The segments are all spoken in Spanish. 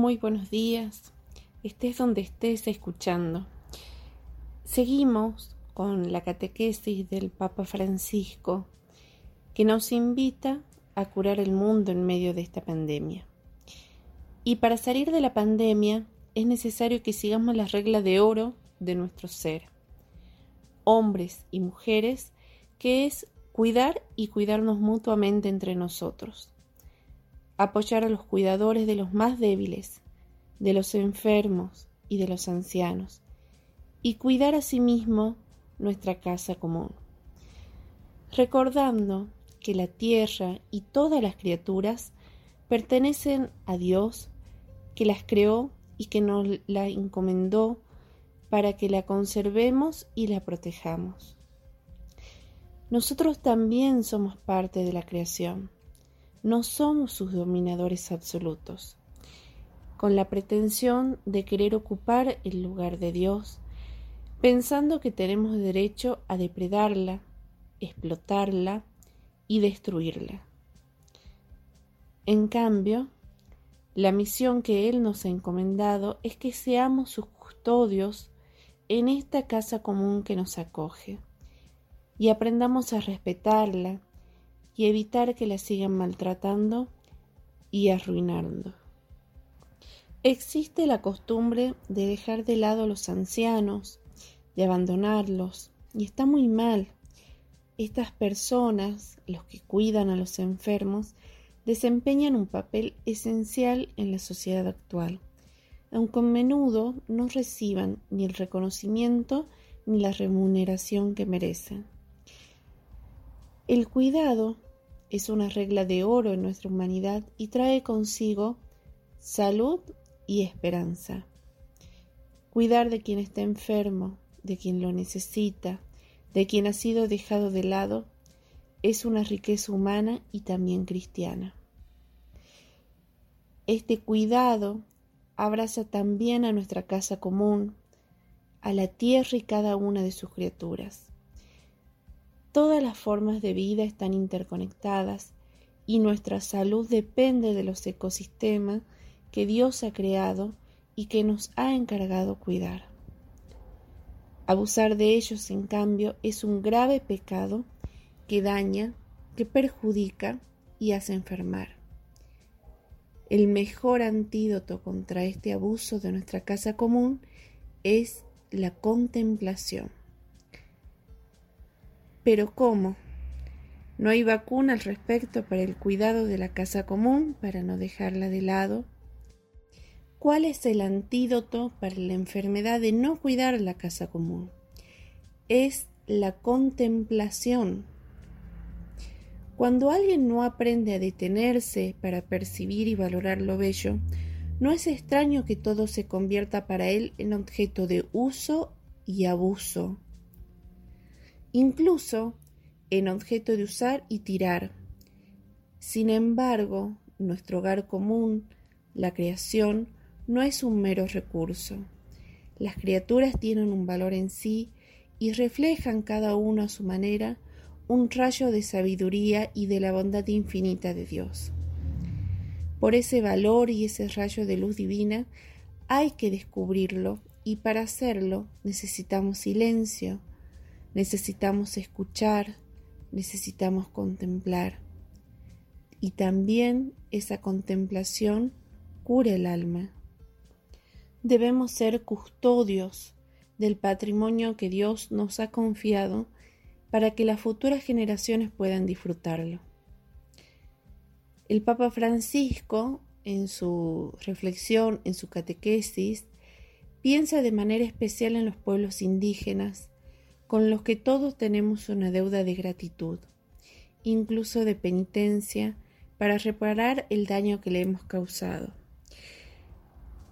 Muy buenos días, estés donde estés escuchando. Seguimos con la catequesis del Papa Francisco que nos invita a curar el mundo en medio de esta pandemia. Y para salir de la pandemia es necesario que sigamos las reglas de oro de nuestro ser, hombres y mujeres, que es cuidar y cuidarnos mutuamente entre nosotros apoyar a los cuidadores de los más débiles, de los enfermos y de los ancianos, y cuidar a sí nuestra casa común. Recordando que la tierra y todas las criaturas pertenecen a Dios, que las creó y que nos la encomendó para que la conservemos y la protejamos. Nosotros también somos parte de la creación no somos sus dominadores absolutos, con la pretensión de querer ocupar el lugar de Dios, pensando que tenemos derecho a depredarla, explotarla y destruirla. En cambio, la misión que Él nos ha encomendado es que seamos sus custodios en esta casa común que nos acoge y aprendamos a respetarla, y evitar que la sigan maltratando y arruinando. Existe la costumbre de dejar de lado a los ancianos, de abandonarlos, y está muy mal. Estas personas, los que cuidan a los enfermos, desempeñan un papel esencial en la sociedad actual, aunque a menudo no reciban ni el reconocimiento ni la remuneración que merecen. El cuidado es una regla de oro en nuestra humanidad y trae consigo salud y esperanza. Cuidar de quien está enfermo, de quien lo necesita, de quien ha sido dejado de lado, es una riqueza humana y también cristiana. Este cuidado abraza también a nuestra casa común, a la tierra y cada una de sus criaturas. Todas las formas de vida están interconectadas y nuestra salud depende de los ecosistemas que Dios ha creado y que nos ha encargado cuidar. Abusar de ellos, en cambio, es un grave pecado que daña, que perjudica y hace enfermar. El mejor antídoto contra este abuso de nuestra casa común es la contemplación. Pero ¿cómo? No hay vacuna al respecto para el cuidado de la casa común, para no dejarla de lado. ¿Cuál es el antídoto para la enfermedad de no cuidar la casa común? Es la contemplación. Cuando alguien no aprende a detenerse para percibir y valorar lo bello, no es extraño que todo se convierta para él en objeto de uso y abuso incluso en objeto de usar y tirar. Sin embargo, nuestro hogar común, la creación, no es un mero recurso. Las criaturas tienen un valor en sí y reflejan cada uno a su manera un rayo de sabiduría y de la bondad infinita de Dios. Por ese valor y ese rayo de luz divina hay que descubrirlo y para hacerlo necesitamos silencio, Necesitamos escuchar, necesitamos contemplar. Y también esa contemplación cura el alma. Debemos ser custodios del patrimonio que Dios nos ha confiado para que las futuras generaciones puedan disfrutarlo. El Papa Francisco, en su reflexión, en su catequesis, piensa de manera especial en los pueblos indígenas con los que todos tenemos una deuda de gratitud, incluso de penitencia, para reparar el daño que le hemos causado.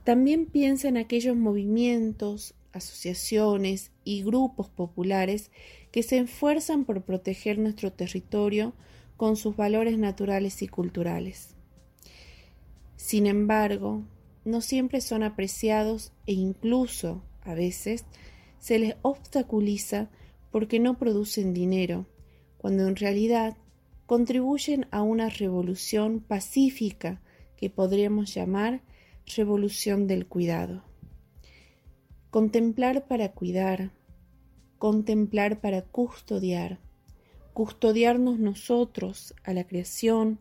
También piensa en aquellos movimientos, asociaciones y grupos populares que se esfuerzan por proteger nuestro territorio con sus valores naturales y culturales. Sin embargo, no siempre son apreciados e incluso, a veces, se les obstaculiza porque no producen dinero, cuando en realidad contribuyen a una revolución pacífica que podríamos llamar revolución del cuidado. Contemplar para cuidar, contemplar para custodiar, custodiarnos nosotros a la creación,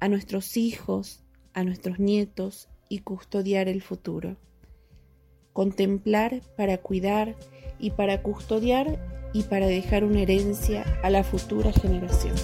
a nuestros hijos, a nuestros nietos y custodiar el futuro. Contemplar para cuidar y para custodiar y para dejar una herencia a la futura generación.